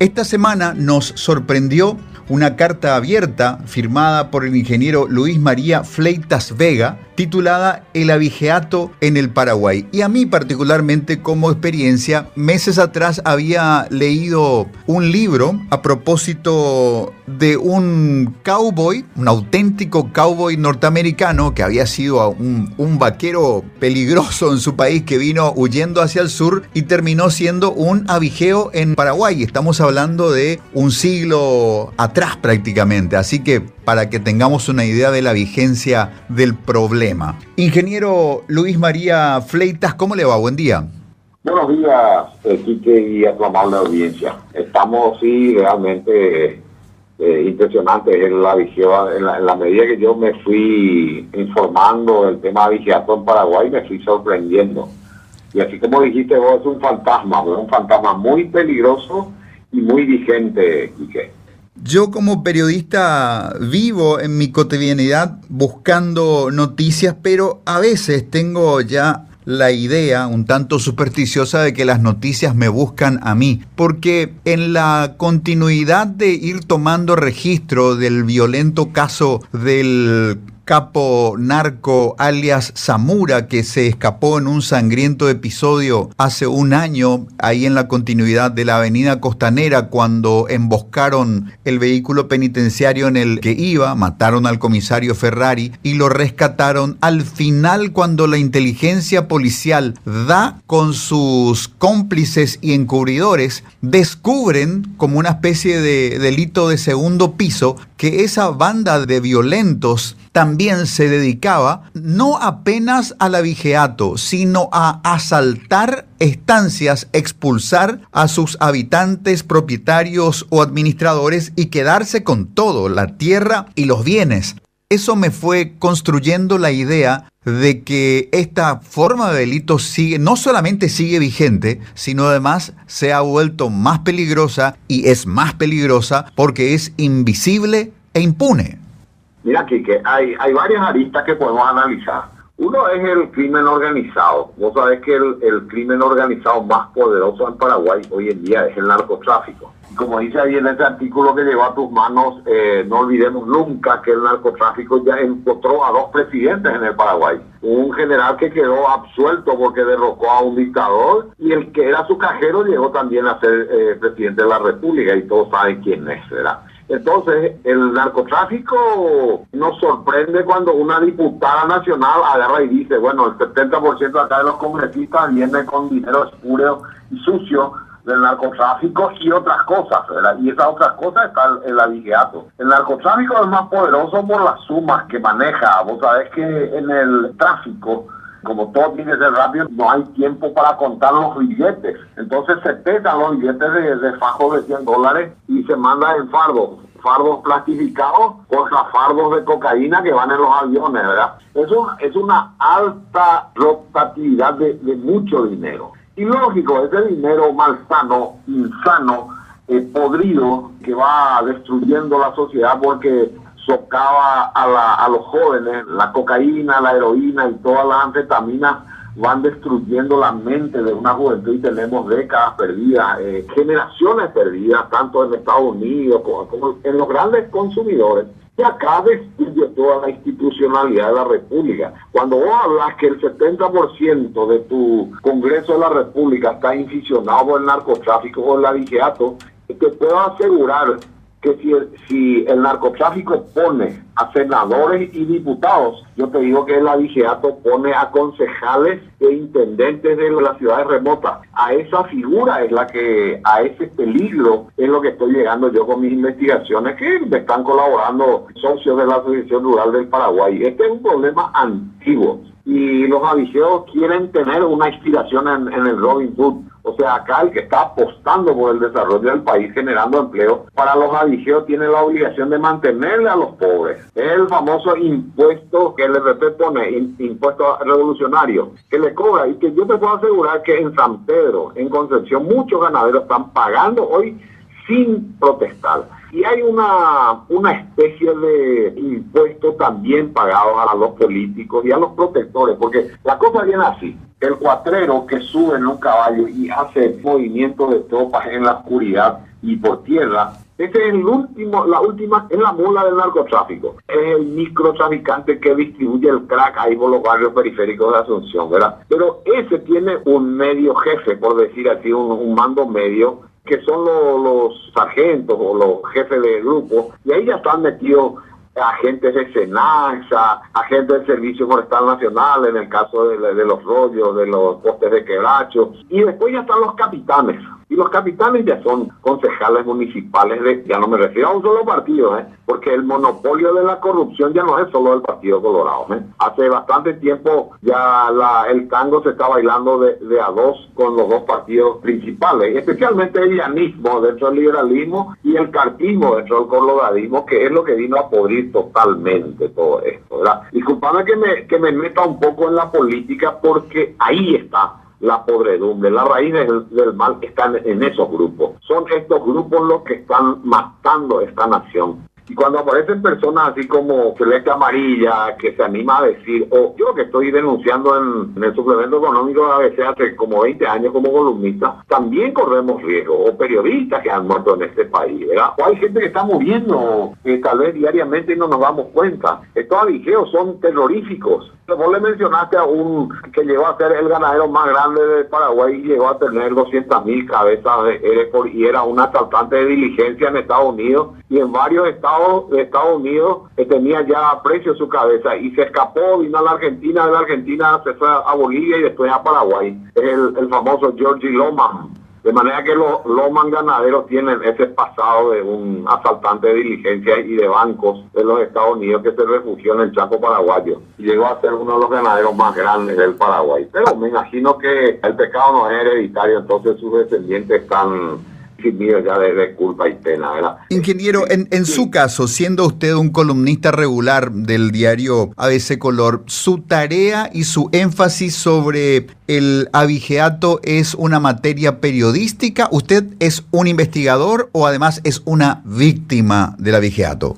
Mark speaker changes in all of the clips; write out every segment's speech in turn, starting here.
Speaker 1: Esta semana nos sorprendió una carta abierta firmada por el ingeniero Luis María Fleitas Vega, titulada El abigeato en el Paraguay. Y a mí particularmente como experiencia, meses atrás había leído un libro a propósito de un cowboy, un auténtico cowboy norteamericano que había sido un, un vaquero peligroso en su país que vino huyendo hacia el sur y terminó siendo un abigeo en Paraguay. Estamos hablando de un siglo atrás prácticamente. Así que para que tengamos una idea de la vigencia del problema. Ingeniero Luis María Fleitas, ¿cómo le va? Buen día.
Speaker 2: Buenos días, Quique y a tu amable audiencia. Estamos, sí, realmente eh, impresionantes en la vigía. En la, medida que yo me fui informando del tema de en Paraguay, me fui sorprendiendo. Y así como dijiste vos, es un fantasma, un fantasma muy peligroso y muy vigente, Quique.
Speaker 1: Yo como periodista vivo en mi cotidianidad buscando noticias, pero a veces tengo ya la idea un tanto supersticiosa de que las noticias me buscan a mí, porque en la continuidad de ir tomando registro del violento caso del capo narco alias Zamura que se escapó en un sangriento episodio hace un año ahí en la continuidad de la avenida costanera cuando emboscaron el vehículo penitenciario en el que iba, mataron al comisario Ferrari y lo rescataron. Al final cuando la inteligencia policial da con sus cómplices y encubridores, descubren como una especie de delito de segundo piso que esa banda de violentos también se dedicaba no apenas al abigeato, sino a asaltar estancias, expulsar a sus habitantes, propietarios o administradores y quedarse con todo, la tierra y los bienes. Eso me fue construyendo la idea de que esta forma de delito sigue, no solamente sigue vigente, sino además se ha vuelto más peligrosa y es más peligrosa porque es invisible e impune.
Speaker 2: Mira, que hay, hay varias aristas que podemos analizar. Uno es el crimen organizado. Vos sabés que el, crimen organizado más poderoso en Paraguay hoy en día es el narcotráfico. Y como dice ahí en este artículo que llegó a tus manos, eh, no olvidemos nunca que el narcotráfico ya encontró a dos presidentes en el Paraguay. Un general que quedó absuelto porque derrocó a un dictador y el que era su cajero llegó también a ser eh, presidente de la República y todos saben quién es, ¿verdad? Entonces, el narcotráfico nos sorprende cuando una diputada nacional agarra y dice, bueno, el 70% acá de los congresistas viene con dinero espurio y sucio del narcotráfico y otras cosas, ¿verdad? Y esas otras cosas están en el abigeato. El narcotráfico es más poderoso por las sumas que maneja. Vos sabés que en el tráfico como todo tiene que ser rápido, no hay tiempo para contar los billetes. Entonces se pesan los billetes de, de fajo de 100 dólares y se manda en fardos fardos plastificados contra fardos de cocaína que van en los aviones, ¿verdad? Eso es una alta rotatividad de, mucho dinero. Y lógico, ese dinero malsano, insano, eh, podrido, que va destruyendo la sociedad porque socava a, a los jóvenes, la cocaína, la heroína y todas las anfetaminas van destruyendo la mente de una juventud y tenemos décadas perdidas, eh, generaciones perdidas, tanto en Estados Unidos como, en los grandes consumidores. Y acá destruye toda la institucionalidad de la República. Cuando vos hablas que el 70% de tu Congreso de la República está inficionado por el narcotráfico o el abigeato, te puedo asegurar que si el, si el narcotráfico pone a senadores y diputados, yo te digo que el avigeato pone a concejales e intendentes de las ciudades remotas. A esa figura es la que, a ese peligro es lo que estoy llegando yo con mis investigaciones que me están colaborando socios de la Asociación Rural del Paraguay. Este es un problema antiguo y los avigeos quieren tener una inspiración en, en el Robin Hood o sea, acá el que está apostando por el desarrollo del país generando empleo, para los adigeos tiene la obligación de mantenerle a los pobres. Es el famoso impuesto que el RP pone, impuesto revolucionario, que le cobra y que yo te puedo asegurar que en San Pedro, en Concepción, muchos ganaderos están pagando hoy sin protestar. Y hay una, una especie de impuesto también pagado a los políticos y a los protectores, porque la cosa viene así el cuatrero que sube en un caballo y hace movimiento de tropas en la oscuridad y por tierra, ese es el último, la última, es la mula del narcotráfico. Es el microtraficante que distribuye el crack ahí por los barrios periféricos de Asunción, ¿verdad? Pero ese tiene un medio jefe, por decir así, un, mando medio, que son los, sargentos o los jefes de grupo, y ahí ya están metidos agentes de Senaxa, agentes del Servicio Forestal Nacional, en el caso de, de los rollos, de los postes de quebracho, y después ya están los capitanes y los capitanes ya son concejales municipales, de, ya no me refiero a un solo partido, ¿eh? porque el monopolio de la corrupción ya no es solo del Partido Colorado. ¿eh? Hace bastante tiempo ya la, el tango se está bailando de, a dos con los dos partidos principales, especialmente el llanismo dentro del liberalismo y el cartismo dentro del coloradismo, que es lo que vino a podrir totalmente todo esto. ¿verdad? Disculpame que me, que me meta un poco en la política porque ahí está la podredumbre, la raíz del, mal están en esos grupos. Son estos grupos los que están matando esta nación. Y cuando aparecen personas así como Celeste Amarilla, que se anima a decir, o yo que estoy denunciando en, el suplemento económico de ABC hace como 20 años como columnista, también corremos riesgo, o periodistas que han muerto en este país, ¿verdad? O hay gente que está muriendo eh, tal vez diariamente no nos damos cuenta. Estos avigeos son terroríficos. Vos le mencionaste a un que llegó a ser el ganadero más grande de Paraguay y llegó a tener 200 mil cabezas de y era un asaltante de diligencia en Estados Unidos y en varios estados de Estados Unidos que tenía ya precio su cabeza y se escapó, vino a la Argentina, de la Argentina se fue a Bolivia y después a Paraguay. Es el, el famoso Georgie Loman de manera que los, los ganaderos tienen ese pasado de un asaltante de diligencia y de bancos de los Estados Unidos que se refugió en el Chaco paraguayo y llegó a ser uno de los ganaderos más grandes del Paraguay. Pero me imagino que el pecado no es hereditario, entonces sus descendientes están ya de, culpa y pena, ¿verdad?
Speaker 1: Ingeniero, en, en su caso, siendo usted un columnista regular del diario ABC Color, ¿su tarea y su énfasis sobre el abigeato es una materia periodística? ¿Usted es un investigador o además es una víctima del abigeato?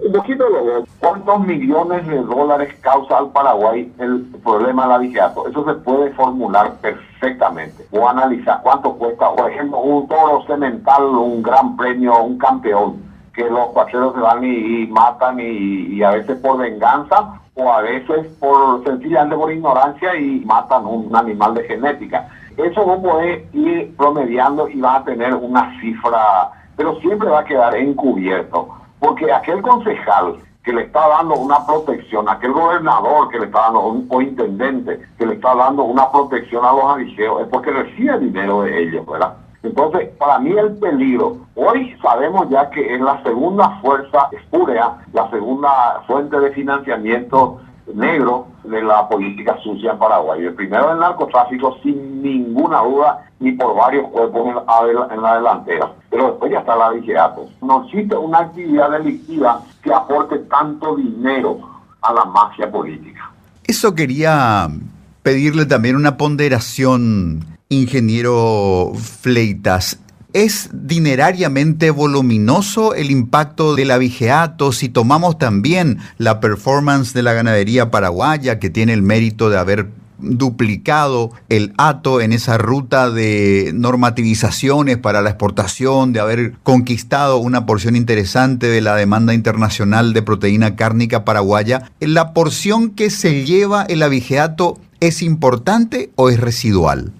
Speaker 2: Un poquito luego, ¿cuántos millones de dólares causa al Paraguay el problema del abigeato? Eso se puede formular perfectamente o analizar cuánto cuesta, por ejemplo, un toro cemental, un gran premio, un campeón, que los cuatreros se van y, matan y, a veces por venganza o a veces por sencillamente por ignorancia y matan un animal de genética. Eso vos podés ir promediando y va a tener una cifra, pero siempre va a quedar encubierto porque aquel concejal que le está dando una protección, aquel gobernador que le está dando, un, o intendente que le está dando una protección a los aviseos, es porque recibe dinero de ellos, ¿verdad? Entonces, para mí el peligro, hoy sabemos ya que es la segunda fuerza espúrea, la segunda fuente de financiamiento negro de la política sucia en Paraguay. El primero el narcotráfico, sin ninguna duda, y por varios cuerpos en la, delantera. Pero después ya está la vigilato. No existe una actividad delictiva que aporte tanto dinero a la mafia política.
Speaker 1: Eso quería pedirle también una ponderación, ingeniero Fleitas. ¿Es dinerariamente voluminoso el impacto del abigeato si tomamos también la performance de la ganadería paraguaya que tiene el mérito de haber duplicado el ATO en esa ruta de normativizaciones para la exportación, de haber conquistado una porción interesante de la demanda internacional de proteína cárnica paraguaya. ¿La porción que se lleva el abigeato es importante o es residual?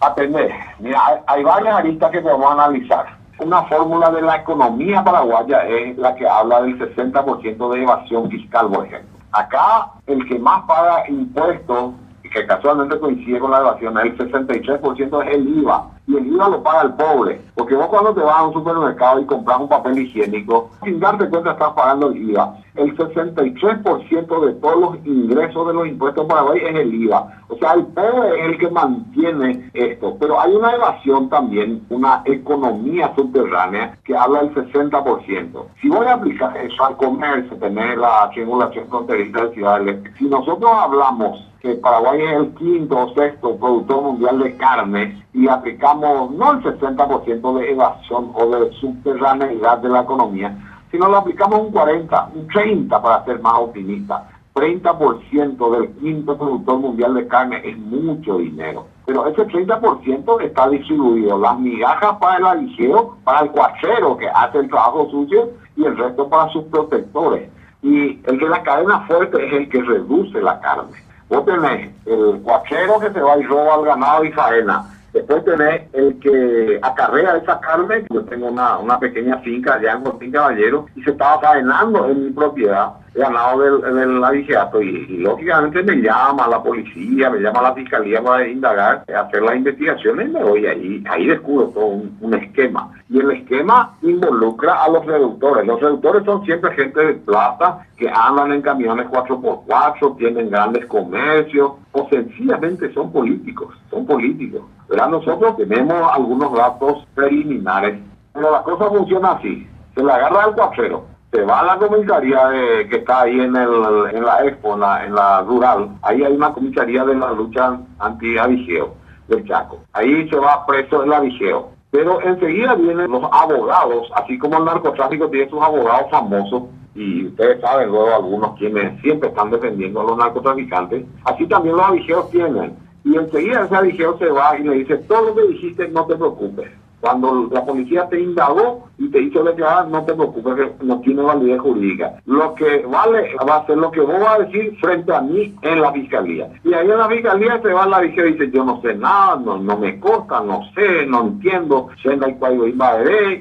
Speaker 2: Atender. Mira, hay, varias aristas que podemos analizar. Una fórmula de la economía paraguaya es la que habla del 60% de evasión fiscal, por ejemplo. Acá el que más paga impuestos, que casualmente coincide con la evasión, el 63% es el IVA y el IVA lo paga el pobre. Porque vos cuando te vas a un supermercado y compras un papel higiénico, sin darte cuenta estás pagando el IVA. El 63% de todos los ingresos de los impuestos para Paraguay es el IVA. O sea, el pobre es el que mantiene esto. Pero hay una evasión también, una economía subterránea que habla del 60%. Si voy a aplicar eso al comercio, tener la triangulación fronteriza de ciudades, si nosotros hablamos que Paraguay es el quinto o sexto productor mundial de carne y aplicamos no el 60% de evasión o de subterraneidad de la economía, sino lo aplicamos un 40, un 30 para ser más optimista. 30% del quinto productor mundial de carne es mucho dinero. pero ese 30% está distribuido. Las migajas para el aligeo, para el cuachero que hace el trabajo sucio y el resto para sus protectores. Y el de la cadena fuerte es el que reduce la carne. Vos tenés el cuachero que se va y roba al ganado y faena. Después tenés el que acarrea esa carne. Yo tengo una, una pequeña finca allá en Martín Caballero y se estaba faenando en mi propiedad ganado del, del y, lógicamente me llama la policía, me llama la fiscalía para indagar, hacer las investigaciones y me voy ahí, ahí descubro todo un, esquema. Involucra a los reductores. Los reductores son siempre gente de plata que andan en camiones 4x4, tienen grandes comercios o sencillamente son políticos, son políticos. Pero nosotros tenemos algunos datos preliminares, pero la cosa funciona así. Se le agarra al cuachero, se va a la comisaría de, que está ahí en, el, en la Expo, en la, rural, ahí hay una comisaría de la lucha anti-avigeo del Chaco. Ahí se va preso el avigeo. Pero enseguida vienen los abogados, así como el narcotráfico tiene sus abogados famosos, y ustedes saben luego algunos quienes siempre están defendiendo a los narcotraficantes, así también los avigeos tienen. Y enseguida ese avigeo se va y le dice, todo lo que dijiste no te preocupes cuando la policía te indagó y te hizo declarar, no te preocupes, que no tiene validez jurídica. Lo que vale va a ser lo que vos vas a decir frente a mí en la fiscalía. Y ahí en la fiscalía se va la fiscalía y dice, yo no sé nada, no, no me consta, no sé, no entiendo,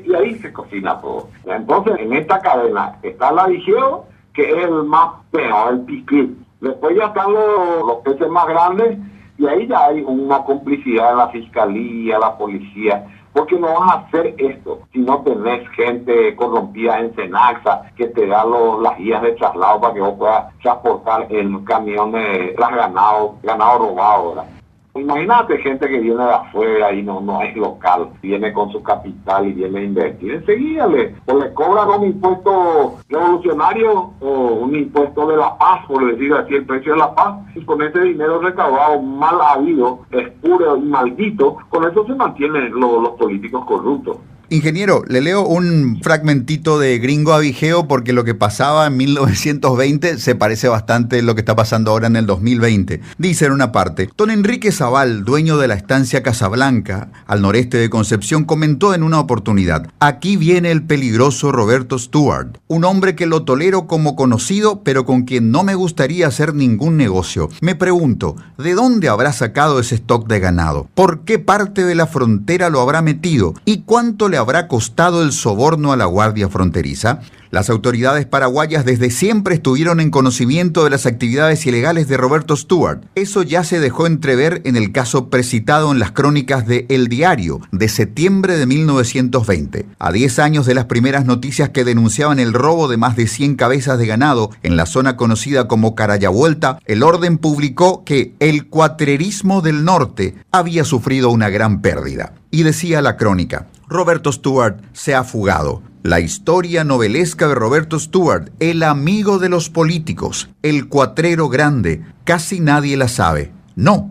Speaker 2: y ahí se cocina todo. Entonces, en esta cadena está la vigio, que es el más peor, el piquín. Después ya están los, los peces más grandes y ahí ya hay una complicidad en la fiscalía, la policía porque no vas a hacer esto si no tenés gente corrompida en Senaxa que te da las guías de traslado para que vos puedas transportar en camiones tras ganado, ganado robado. ¿verdad? Imagínate gente que viene de afuera y no, no es local, viene con su capital y viene a invertir. Enseguida le, o le cobran un impuesto revolucionario o un impuesto de la paz, por decir así, el precio de la paz, y con ese dinero recaudado mal habido, espuro y maldito, con eso se mantienen los políticos corruptos.
Speaker 1: Ingeniero, le leo un fragmentito de Gringo Avigeo porque lo que pasaba en 1920 se parece bastante a lo que está pasando ahora en el 2020. Dice en una parte, Don Enrique Zaval, dueño de la estancia Casablanca, al noreste de Concepción, comentó en una oportunidad, aquí viene el peligroso Roberto Stewart, un hombre que lo tolero como conocido, pero con quien no me gustaría hacer ningún negocio. Me pregunto, ¿de dónde habrá sacado ese stock de ganado? ¿Por qué parte de la frontera lo habrá metido? ¿Y cuánto le habrá costado el soborno a la Guardia Fronteriza? Las autoridades paraguayas desde siempre estuvieron en conocimiento de las actividades ilegales de Roberto Stewart. Eso ya se dejó entrever en el caso precitado en las crónicas de El Diario de septiembre de 1920. A 10 años de las primeras noticias que denunciaban el robo de más de 100 cabezas de ganado en la zona conocida como Carayavuelta, el orden publicó que el cuatrerismo del norte había sufrido una gran pérdida. Y decía la crónica, Roberto Stewart se ha fugado. La historia novelesca de Roberto Stewart, el amigo de los políticos, el cuatrero grande, casi nadie la sabe. No,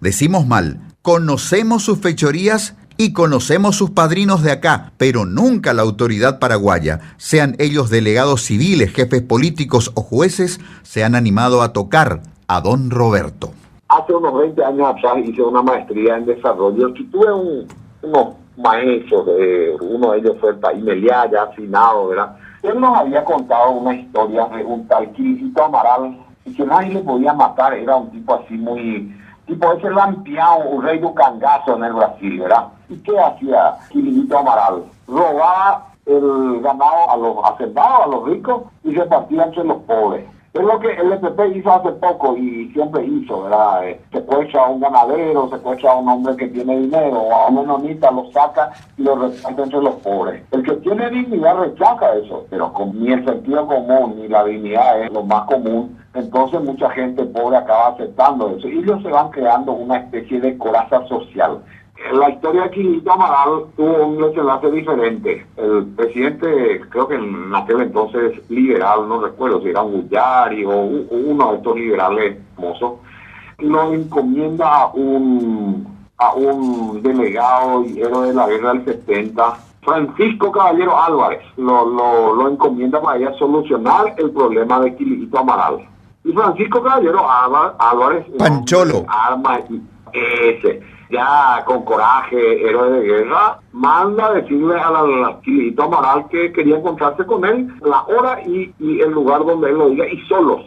Speaker 1: decimos mal, conocemos sus fechorías y conocemos sus padrinos de acá, pero nunca la autoridad paraguaya, sean ellos delegados civiles, jefes políticos o jueces, se han animado a tocar a don Roberto.
Speaker 2: Hace unos 20 años atrás hice una maestría en desarrollo y tuve un, unos maestros, de, uno de ellos fue el país ya afinado, ¿verdad? Él nos había contado una historia de un tal Quirito Amaral, y que nadie le podía matar, era un tipo así muy, tipo ese lampiao, un rey de cangazo en el Brasil, ¿verdad? ¿Y qué hacía Quirito Amaral? Robaba el ganado a los hacendados, a los ricos, y repartía entre los pobres. Es lo que el FP hizo hace poco y siempre hizo, ¿verdad? Eh, secuestra a un ganadero, secuestra a un hombre que tiene dinero, a un menonita, lo saca y lo reparte entre los pobres. El que tiene dignidad rechaza eso, pero con, ni el sentido común ni la dignidad es lo más común. Entonces mucha gente pobre acaba aceptando eso y ellos se van creando una especie de coraza social la historia de Quilito Amaral tuvo un desenlace diferente. El presidente, creo que en aquel entonces liberal, no recuerdo si era un Gullari o uno de estos liberales famosos, lo encomienda a un, a un delegado y héroe de la guerra del 70, Francisco Caballero Álvarez, lo, lo, lo encomienda para ella solucionar el problema de Quilito Amaral. Y Francisco Caballero Álvarez...
Speaker 1: Pancholo.
Speaker 2: Arma, Ese, ya con coraje, héroe de guerra, manda a decirle al Quilito Amaral que quería encontrarse con él, la hora y, y el lugar donde él lo diga, y solos.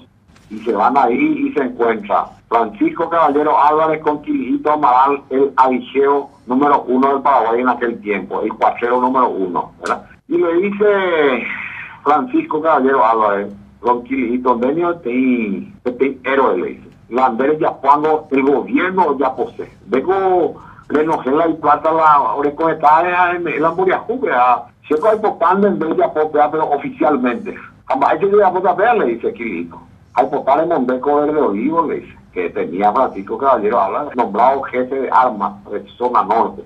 Speaker 2: Y se van ahí y se encuentra Francisco Caballero Álvarez con Quilito Amaral, el avigeo número uno del Paraguay en aquel tiempo, el cuachero número uno, ¿verdad? Y le dice Francisco Caballero Álvarez, Don Quilito, Denio, te, te héroe, le dice Lander ya cuando el gobierno ya posee. Vengo Renogela y Plata la Oreconeta en la Muriajú, si hay potando en Bella Popea, pero oficialmente. Jamás yo a le dice Quilito. Hay potar en Mondeco Verde Olivo, le dice, que tenía Francisco Caballero habla, nombrado jefe de armas de zona norte.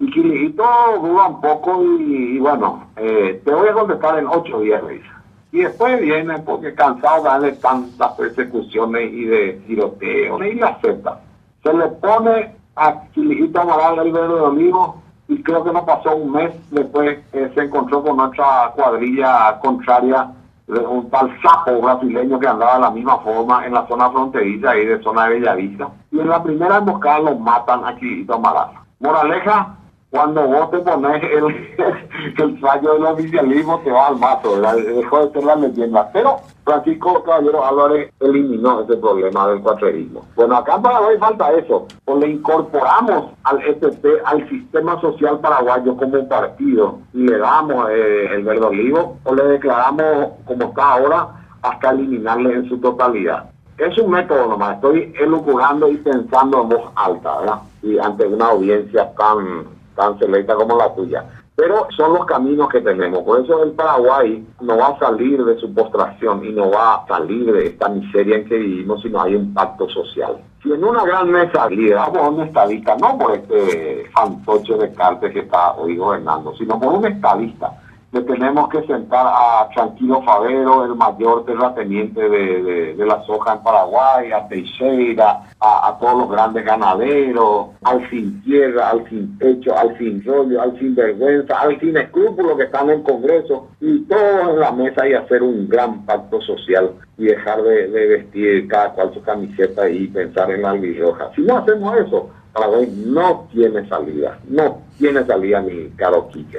Speaker 2: Y Quilito duda un poco y, bueno, eh, te voy a contestar en ocho días, le dice. Y después viene porque cansado de darle tantas persecuciones y de tiroteos y la acepta. Se le pone a Quilijito Amaral el verde de olivo y creo que no pasó un mes después eh, se encontró con otra cuadrilla contraria de un tal sapo brasileño que andaba de la misma forma en la zona fronteriza y de zona de Bellavista. Y en la primera emboscada lo matan a Quilijito Amaral. Moraleja, cuando vos te pones el, el fallo del oficialismo, te va al mato, dejó de ser la leyenda. Pero Francisco Caballero Álvarez eliminó ese problema del cuatrerismo. Bueno, acá en Paraguay falta eso, o le incorporamos al ST, al sistema social paraguayo como partido, y le damos eh, el verde olivo, o le declaramos como está ahora, hasta eliminarle en su totalidad. Es un método nomás, estoy elucubrando y pensando en voz alta, ¿verdad? Y ante una audiencia tan tan selecta como la tuya. Pero son los caminos que tenemos. Por eso el Paraguay no va a salir de su postración y no va a salir de esta miseria en que vivimos si no hay un pacto social. Si en una gran mesa lideramos a un estadista, no por este fantoche de Cartes que está hoy gobernando, sino por un estadista le tenemos que sentar a Tranquilo Favero, el mayor terrateniente de, de, la soja en Paraguay, a Teixeira, a, todos los grandes ganaderos, al sin tierra, al sin techo, al sin rollo, al sin vergüenza, al sin escrúpulo que están en el Congreso, y todos en la mesa y hacer un gran pacto social y dejar de, vestir cada cual su camiseta y pensar en la albirroja. Si no hacemos eso, Paraguay no tiene salida, no tiene salida ni caro Quique.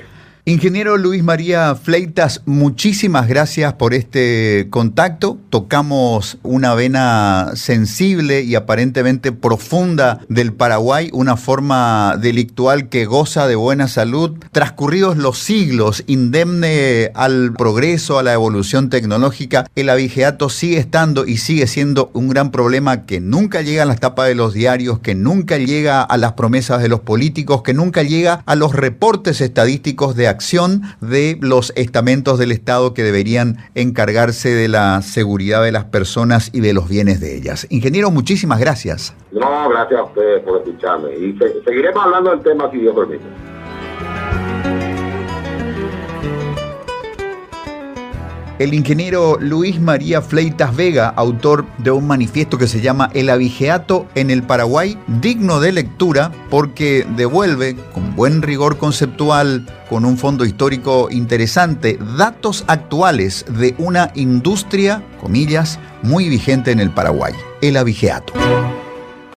Speaker 1: Ingeniero Luis María Fleitas, muchísimas gracias por este contacto. Tocamos una vena sensible y aparentemente profunda del Paraguay, una forma delictual que goza de buena salud. Transcurridos los siglos, indemne al progreso, a la evolución tecnológica, el abigeato sigue estando y sigue siendo un gran problema que nunca llega a las tapas de los diarios, que nunca llega a las promesas de los políticos, que nunca llega a los reportes estadísticos de acción de los estamentos del Estado que deberían encargarse de la seguridad de las personas y de los bienes de ellas. Ingeniero, muchísimas gracias.
Speaker 2: No, gracias a ustedes por escucharme. Y seguiremos hablando del tema si Dios permite.
Speaker 1: El ingeniero Luis María Fleitas Vega, autor de un manifiesto que se llama El abigeato en el Paraguay, digno de lectura porque devuelve con buen rigor conceptual, con un fondo histórico interesante, datos actuales de una industria, comillas, muy vigente en el Paraguay, el abigeato.